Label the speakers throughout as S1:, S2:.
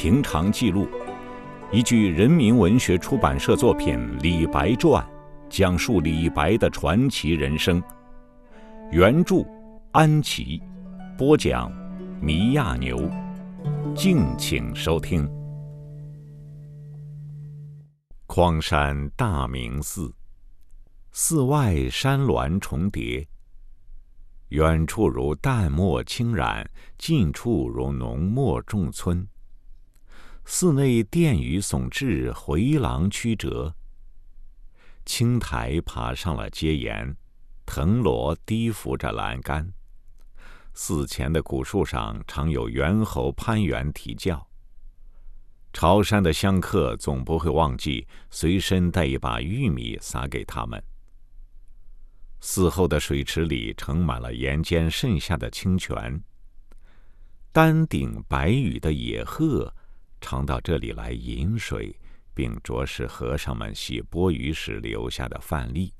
S1: 平常记录，依据人民文学出版社作品《李白传》，讲述李白的传奇人生。原著安琪，播讲米亚牛。敬请收听。匡山大明寺，寺外山峦重叠。远处如淡墨轻染，近处如浓墨重皴。寺内殿宇耸峙，回廊曲折。青苔爬上了阶檐，藤萝低伏着栏杆。寺前的古树上常有猿猴攀援啼叫。朝山的香客总不会忘记随身带一把玉米撒给他们。寺后的水池里盛满了岩间渗下的清泉。丹顶白羽的野鹤常到这里来饮水，并啄食和尚们洗钵盂时留下的饭粒。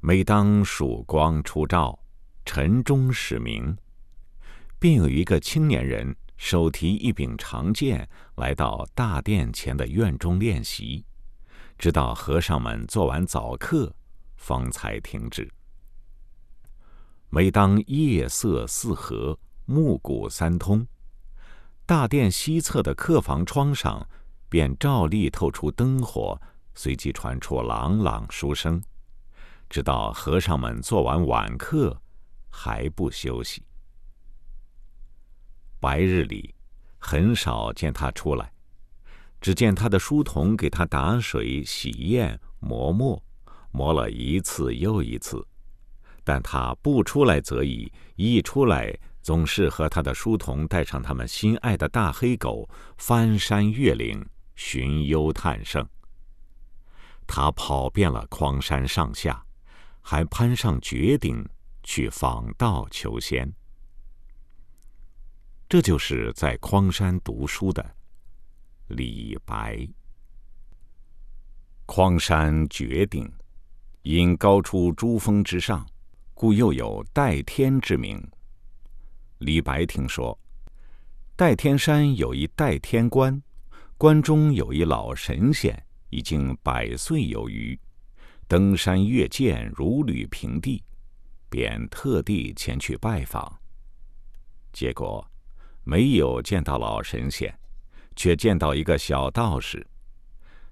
S1: 每当曙光初照，晨钟始鸣，便有一个青年人手提一柄长剑来到大殿前的院中练习，直到和尚们做完早课。方才停止。每当夜色四合，暮鼓三通，大殿西侧的客房窗上便照例透出灯火，随即传出朗朗书声，直到和尚们做完晚课，还不休息。白日里，很少见他出来，只见他的书童给他打水、洗砚、磨墨。磨了一次又一次，但他不出来则已，一出来总是和他的书童带上他们心爱的大黑狗，翻山越岭，寻幽探胜。他跑遍了匡山上下，还攀上绝顶去访道求仙。这就是在匡山读书的李白。匡山绝顶。因高出珠峰之上，故又有代天之名。李白听说，代天山有一代天观，观中有一老神仙，已经百岁有余，登山越涧如履平地，便特地前去拜访。结果，没有见到老神仙，却见到一个小道士。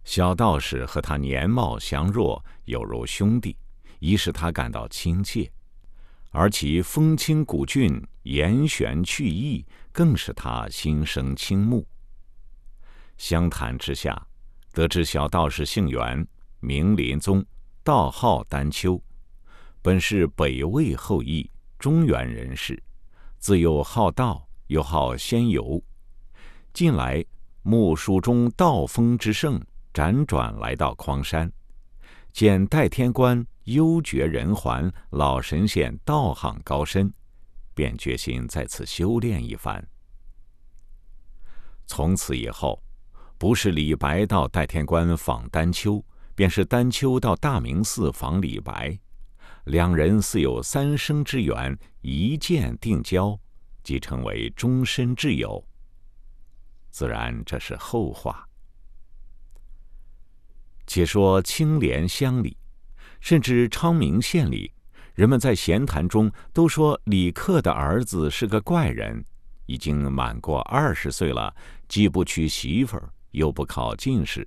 S1: 小道士和他年貌相若，有如兄弟，已使他感到亲切；而其风清古俊、言玄去意，更使他心生倾慕。相谈之下，得知小道士姓袁，名林宗，道号丹丘，本是北魏后裔，中原人士，自幼好道，又好仙游。近来木书中道风之盛。辗转来到匡山，见戴天观幽绝人寰，老神仙道行高深，便决心在此修炼一番。从此以后，不是李白到戴天观访丹丘，便是丹丘到大明寺访李白，两人似有三生之缘，一见定交，即成为终身挚友。自然这是后话。且说青莲乡里，甚至昌明县里，人们在闲谈中都说李克的儿子是个怪人，已经满过二十岁了，既不娶媳妇儿，又不考进士，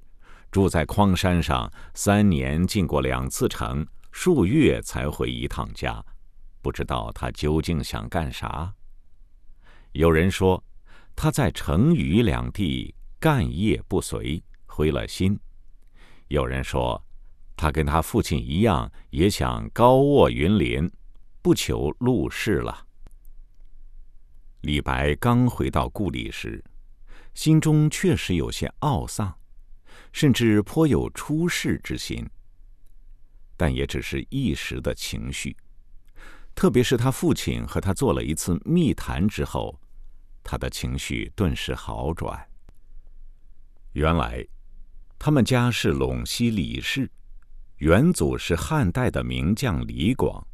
S1: 住在匡山上，三年进过两次城，数月才回一趟家，不知道他究竟想干啥。有人说他在成渝两地干业不遂，灰了心。有人说，他跟他父亲一样，也想高卧云林，不求入仕了。李白刚回到故里时，心中确实有些懊丧，甚至颇有出世之心。但也只是一时的情绪，特别是他父亲和他做了一次密谈之后，他的情绪顿时好转。原来。他们家是陇西李氏，远祖是汉代的名将李广，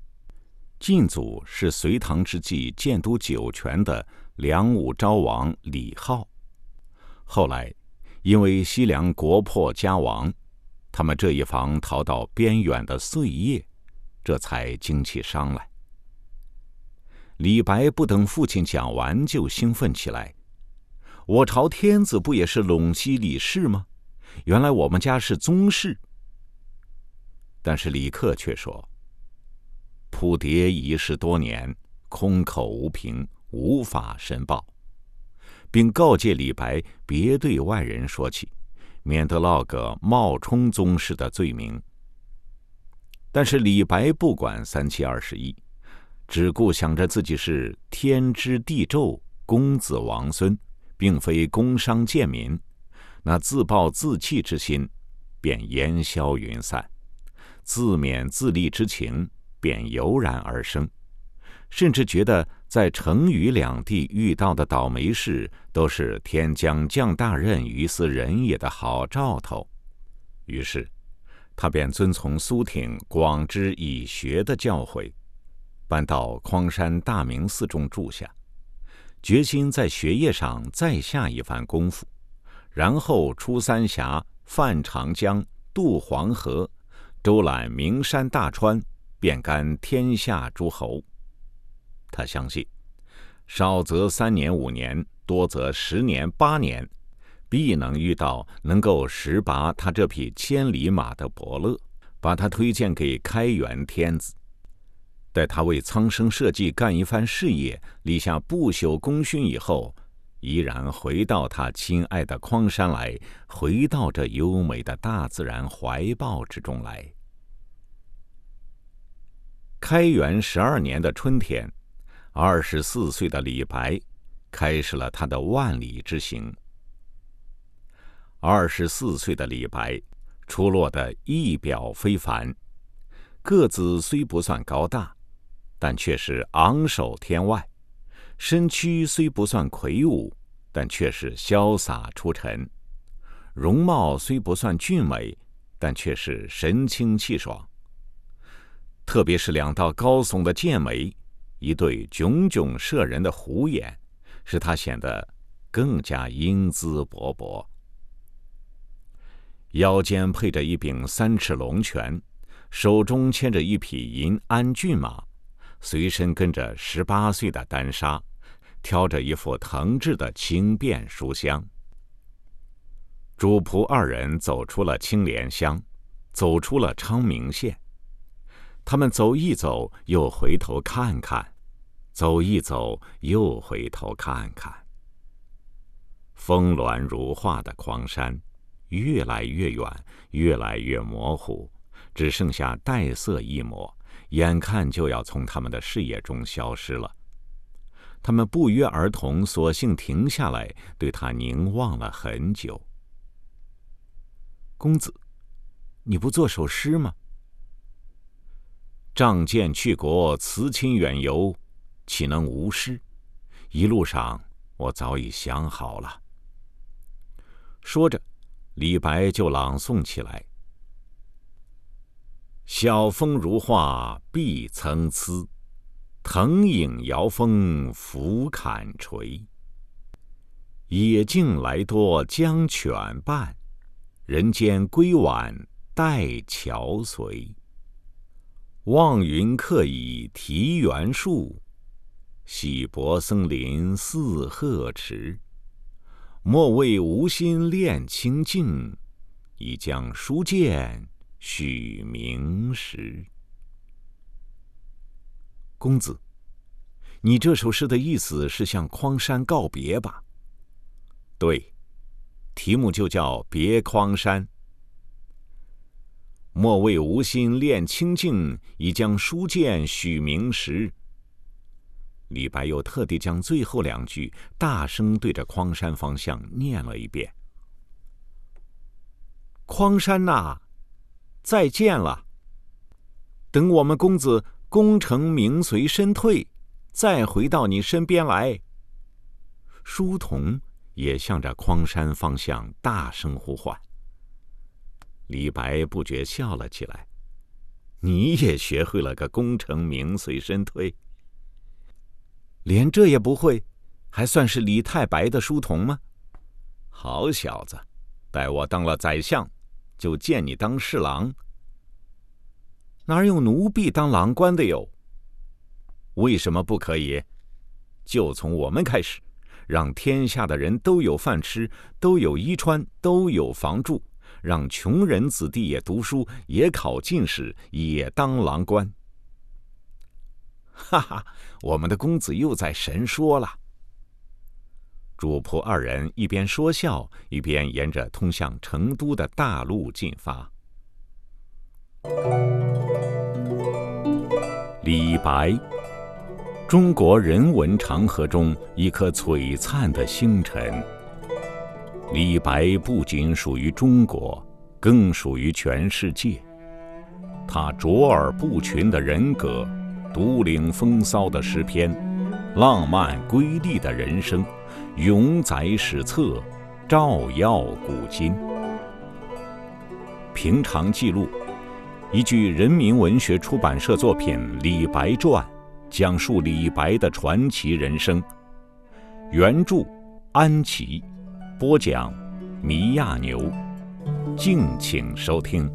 S1: 近祖是隋唐之际建都酒泉的梁武昭王李浩。后来，因为西凉国破家亡，他们这一房逃到边远的碎叶，这才经起伤来。李白不等父亲讲完，就兴奋起来：“我朝天子不也是陇西李氏吗？原来我们家是宗室。”但是李克却说：“扑蝶已逝多年，空口无凭，无法申报。”并告诫李白别对外人说起，免得落个冒充宗室的罪名。但是李白不管三七二十一。只顾想着自己是天之地胄公子王孙，并非工商贱民，那自暴自弃之心便烟消云散，自勉自立之情便油然而生，甚至觉得在成渝两地遇到的倒霉事都是天将降大任于斯人也的好兆头，于是他便遵从苏挺广之以学的教诲。搬到匡山大明寺中住下，决心在学业上再下一番功夫，然后出三峡、泛长江、渡黄河，周览名山大川，遍干天下诸侯。他相信，少则三年五年，多则十年八年，必能遇到能够识拔他这匹千里马的伯乐，把他推荐给开元天子。待他为苍生社稷干一番事业，立下不朽功勋以后，依然回到他亲爱的匡山来，回到这优美的大自然怀抱之中来。开元十二年的春天，二十四岁的李白开始了他的万里之行。二十四岁的李白出落的仪表非凡，个子虽不算高大。但却是昂首天外，身躯虽不算魁梧，但却是潇洒出尘；容貌虽不算俊美，但却是神清气爽。特别是两道高耸的剑眉，一对炯炯摄人的虎眼，使他显得更加英姿勃勃。腰间配着一柄三尺龙泉，手中牵着一匹银鞍骏马。随身跟着十八岁的丹砂，挑着一副藤制的轻便书箱。主仆二人走出了青莲乡，走出了昌明县。他们走一走，又回头看看；走一走，又回头看看。峰峦如画的狂山，越来越远，越来越模糊，只剩下黛色一抹。眼看就要从他们的视野中消失了，他们不约而同，索性停下来，对他凝望了很久。公子，你不做首诗吗？仗剑去国，辞亲远游，岂能无诗？一路上，我早已想好了。说着，李白就朗诵起来。晓风如画碧参差，藤影摇风拂槛垂。野径来多将犬伴，人间归晚待樵随。望云客倚题园树，喜柏森林四鹤池。莫为无心恋清静，已将书剑。许明时，公子，你这首诗的意思是向匡山告别吧？对，题目就叫《别匡山》。莫为无心恋清净，已将书剑许明时。李白又特地将最后两句大声对着匡山方向念了一遍：“匡山呐！”再见了。等我们公子功成名遂身退，再回到你身边来。书童也向着匡山方向大声呼唤。李白不觉笑了起来：“你也学会了个功成名遂身退？连这也不会？还算是李太白的书童吗？好小子，待我当了宰相，就见你当侍郎。哪有奴婢当郎官的哟？为什么不可以？就从我们开始，让天下的人都有饭吃，都有衣穿，都有房住，让穷人子弟也读书，也考进士，也当郎官。哈哈，我们的公子又在神说了。主仆二人一边说笑，一边沿着通向成都的大路进发。李白，中国人文长河中一颗璀璨的星辰。李白不仅属于中国，更属于全世界。他卓尔不群的人格，独领风骚的诗篇，浪漫瑰丽的人生。永载史册，照耀古今。平常记录，一句人民文学出版社作品《李白传》，讲述李白的传奇人生。原著：安琪，播讲：迷亚牛。敬请收听。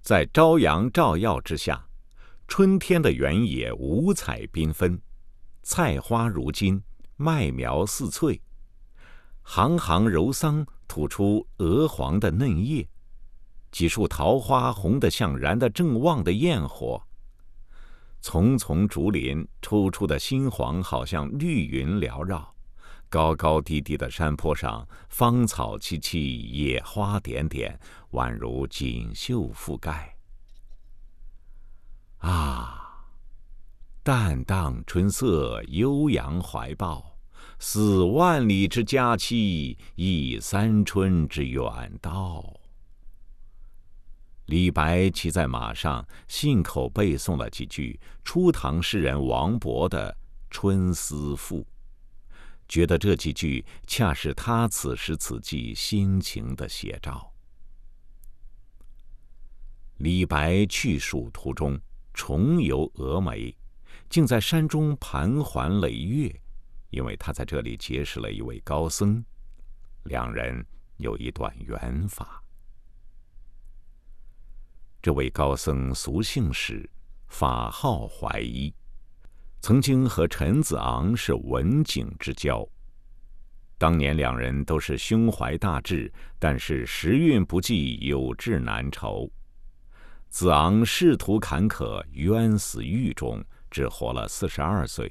S1: 在朝阳照耀之下，春天的原野五彩缤纷。菜花如金，麦苗似翠，行行柔桑吐出鹅黄的嫩叶，几树桃花红得像燃得正旺的焰火。丛丛竹林抽出的新黄，好像绿云缭绕；高高低低的山坡上，芳草萋萋，野花点点，宛如锦绣覆盖。啊！淡荡春色，悠扬怀抱，似万里之佳期，亦三春之远道。李白骑在马上，信口背诵了几句初唐诗人王勃的《春思赋》，觉得这几句恰是他此时此际心情的写照。李白去蜀途中，重游峨眉。竟在山中盘桓累月，因为他在这里结识了一位高僧，两人有一段缘法。这位高僧俗姓史，法号怀一，曾经和陈子昂是文景之交。当年两人都是胸怀大志，但是时运不济，有志难酬。子昂仕途坎坷，冤死狱中。只活了四十二岁，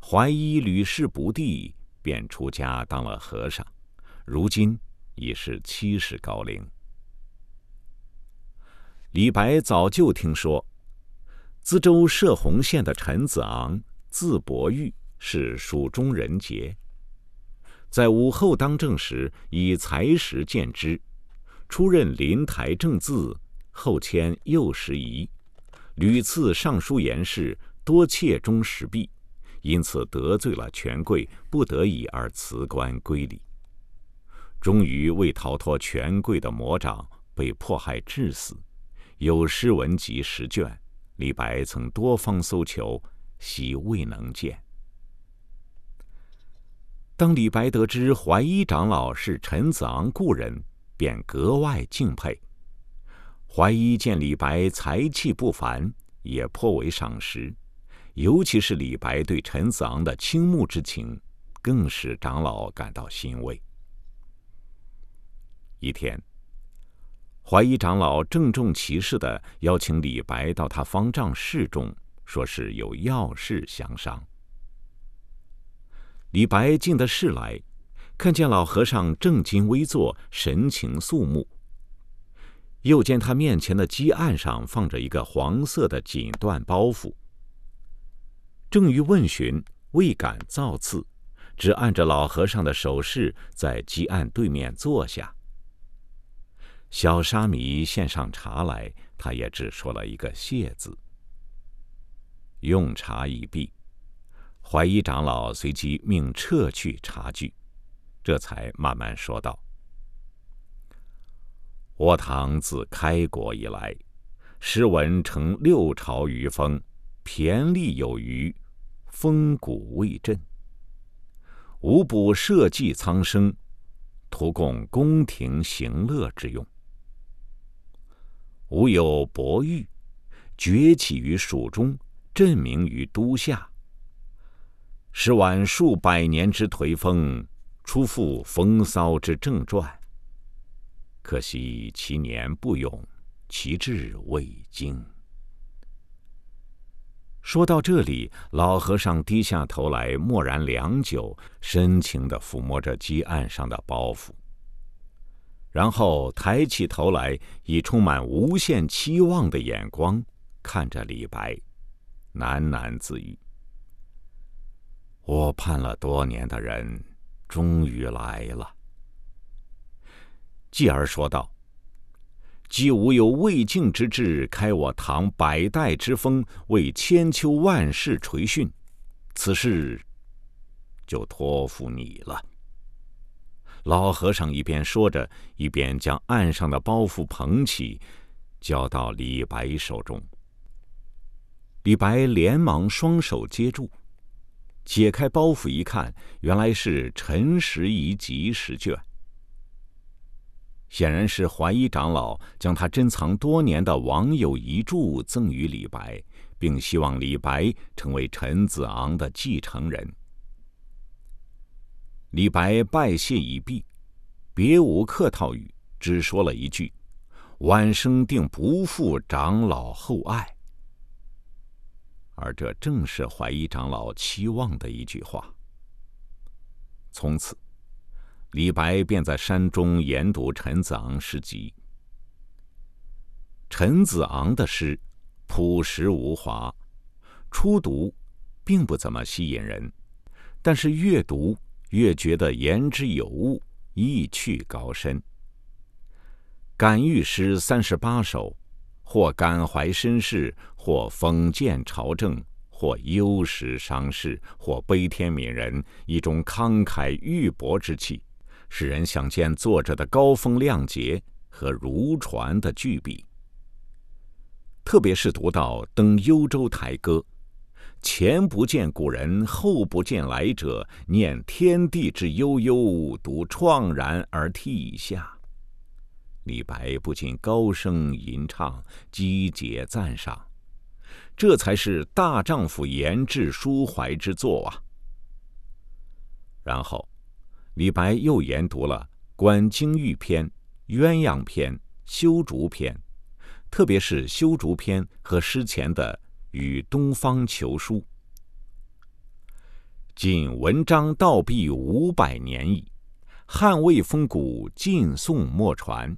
S1: 怀一屡试不第，便出家当了和尚，如今已是七十高龄。李白早就听说，淄州射洪县的陈子昂，字伯玉，是蜀中人杰，在武后当政时以才识见之，出任临台正字，后迁右拾遗。屡次上书言事，多窃中实弊，因此得罪了权贵，不得已而辞官归里。终于为逃脱权贵的魔掌，被迫害致死。有诗文集十卷，李白曾多方搜求，悉未能见。当李白得知怀一长老是陈子昂故人，便格外敬佩。怀一见李白才气不凡，也颇为赏识，尤其是李白对陈子昂的倾慕之情，更使长老感到欣慰。一天，怀疑长老郑重其事的邀请李白到他方丈室中，说是有要事相商。李白进得室来，看见老和尚正襟危坐，神情肃穆。又见他面前的几案上放着一个黄色的锦缎包袱，正欲问询，未敢造次，只按着老和尚的手势，在几案对面坐下。小沙弥献上茶来，他也只说了一个“谢”字。用茶已毕，怀一长老随即命撤去茶具，这才慢慢说道。我唐自开国以来，诗文成六朝余风，骈俪有余，风骨未振，无不社稷苍生，图供宫廷行乐之用。吾有伯玉，崛起于蜀中，振名于都下。使晚数百年之颓风，初复风骚之正传。可惜其年不永，其志未精。说到这里，老和尚低下头来，默然良久，深情的抚摸着鸡案上的包袱，然后抬起头来，以充满无限期望的眼光看着李白，喃喃自语：“我盼了多年的人，终于来了。”继而说道。既无有未竟之志，开我唐百代之风，为千秋万世垂训，此事就托付你了。老和尚一边说着，一边将岸上的包袱捧起，交到李白手中。李白连忙双手接住，解开包袱一看，原来是陈时宜集十卷。显然是怀一长老将他珍藏多年的王友遗著赠予李白，并希望李白成为陈子昂的继承人。李白拜谢已毕，别无客套语，只说了一句：“晚生定不负长老厚爱。”而这正是怀疑长老期望的一句话。从此。李白便在山中研读陈子昂诗集。陈子昂的诗朴实无华，初读并不怎么吸引人，但是越读越觉得言之有物，意趣高深。感遇诗三十八首，或感怀身世，或讽谏朝政，或忧时伤世，或悲天悯人，一种慷慨郁博之气。使人想见作者的高风亮节和如传的巨笔。特别是读到《登幽州台歌》，前不见古人，后不见来者，念天地之悠悠，独怆然而涕下。李白不禁高声吟唱，击节赞赏，这才是大丈夫言志抒怀之作啊！然后。李白又研读了《观荆域篇》《鸳鸯篇》《修竹篇》，特别是《修竹篇》和诗前的《与东方求书》。今文章道毕五百年矣，汉魏风骨晋宋莫传，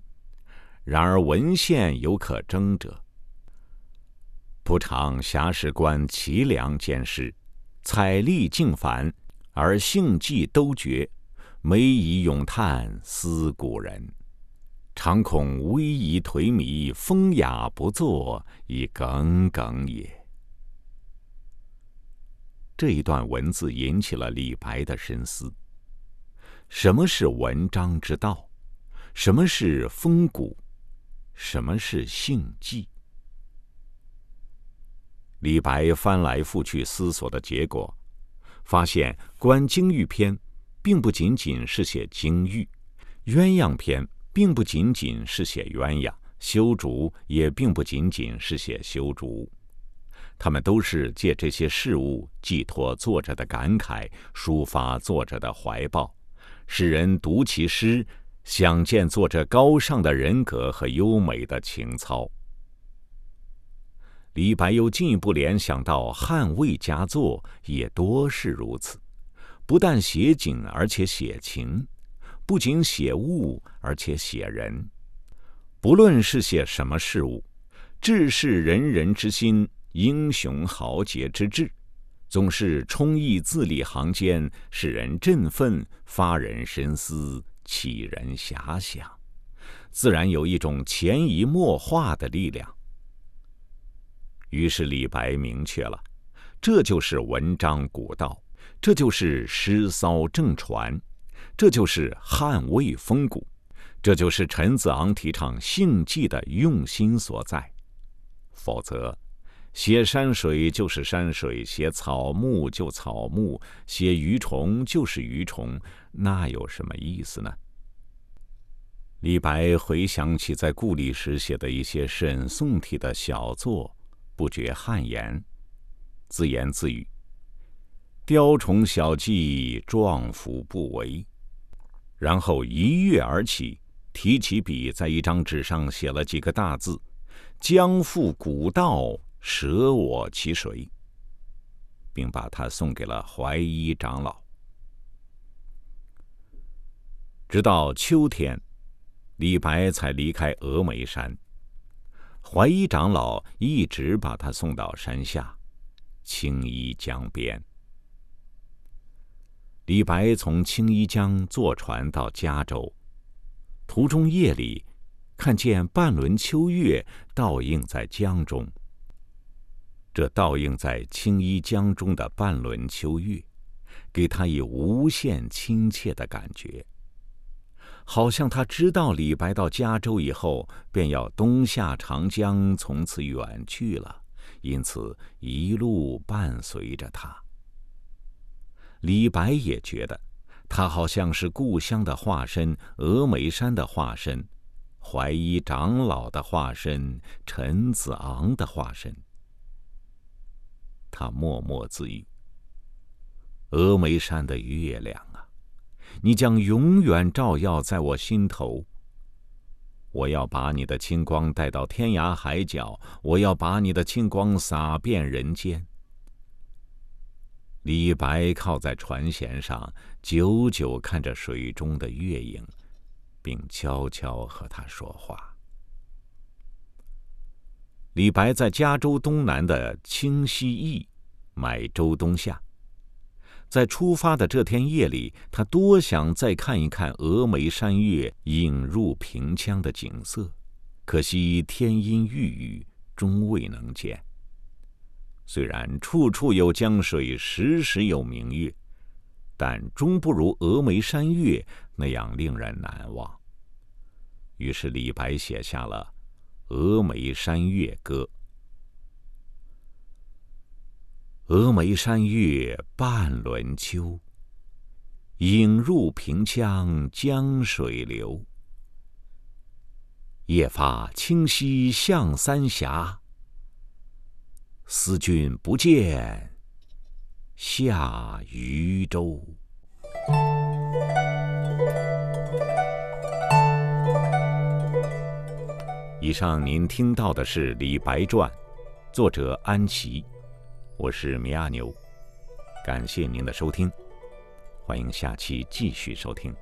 S1: 然而文献犹可征者。不常遐事观凄凉兼施，采丽静繁，而兴迹都绝。每以咏叹思古人，常恐威仪颓靡，风雅不作，以耿耿也。这一段文字引起了李白的深思：什么是文章之道？什么是风骨？什么是性迹？李白翻来覆去思索的结果，发现《观荆域篇》。并不仅仅是写金玉，鸳鸯篇并不仅仅是写鸳鸯，修竹也并不仅仅是写修竹，他们都是借这些事物寄托作者的感慨，抒发作者的怀抱，使人读其诗，想见作者高尚的人格和优美的情操。李白又进一步联想到汉魏佳作也多是如此。不但写景，而且写情；不仅写物，而且写人。不论是写什么事物，志士仁人之心，英雄豪杰之志，总是充溢字里行间，使人振奋，发人深思，启人遐想，自然有一种潜移默化的力量。于是李白明确了，这就是文章古道。这就是诗骚正传，这就是汉魏风骨，这就是陈子昂提倡性记的用心所在。否则，写山水就是山水，写草木就草木，写鱼虫就是鱼虫，那有什么意思呢？李白回想起在故里时写的一些沈宋体的小作，不觉汗颜，自言自语：“雕虫小技，壮服不为。”然后一跃而起，提起笔，在一张纸上写了几个大字：“将赴古道，舍我其谁。”并把它送给了怀一长老。直到秋天。李白才离开峨眉山，怀一长老一直把他送到山下，青衣江边。李白从青衣江坐船到嘉州，途中夜里看见半轮秋月倒映在江中。这倒映在青衣江中的半轮秋月，给他以无限亲切的感觉。好像他知道李白到加州以后便要东下长江，从此远去了，因此一路伴随着他。李白也觉得，他好像是故乡的化身，峨眉山的化身，怀一长老的化身，陈子昂的化身。他默默自语：“峨眉山的月亮啊。”你将永远照耀在我心头。我要把你的清光带到天涯海角，我要把你的清光洒遍人间。李白靠在船舷上，久久看着水中的月影，并悄悄和他说话。李白在加州东南的清溪驿买舟东下。在出发的这天夜里，他多想再看一看峨眉山月映入平羌的景色，可惜天阴欲雨，终未能见。虽然处处有江水，时时有明月，但终不如峨眉山月那样令人难忘。于是李白写下了《峨眉山月歌》。峨眉山月半轮秋，影入平羌江水流。夜发清溪向三峡，思君不见下渝州。以上您听到的是《李白传》，作者安琪。我是米阿牛，感谢您的收听，欢迎下期继续收听。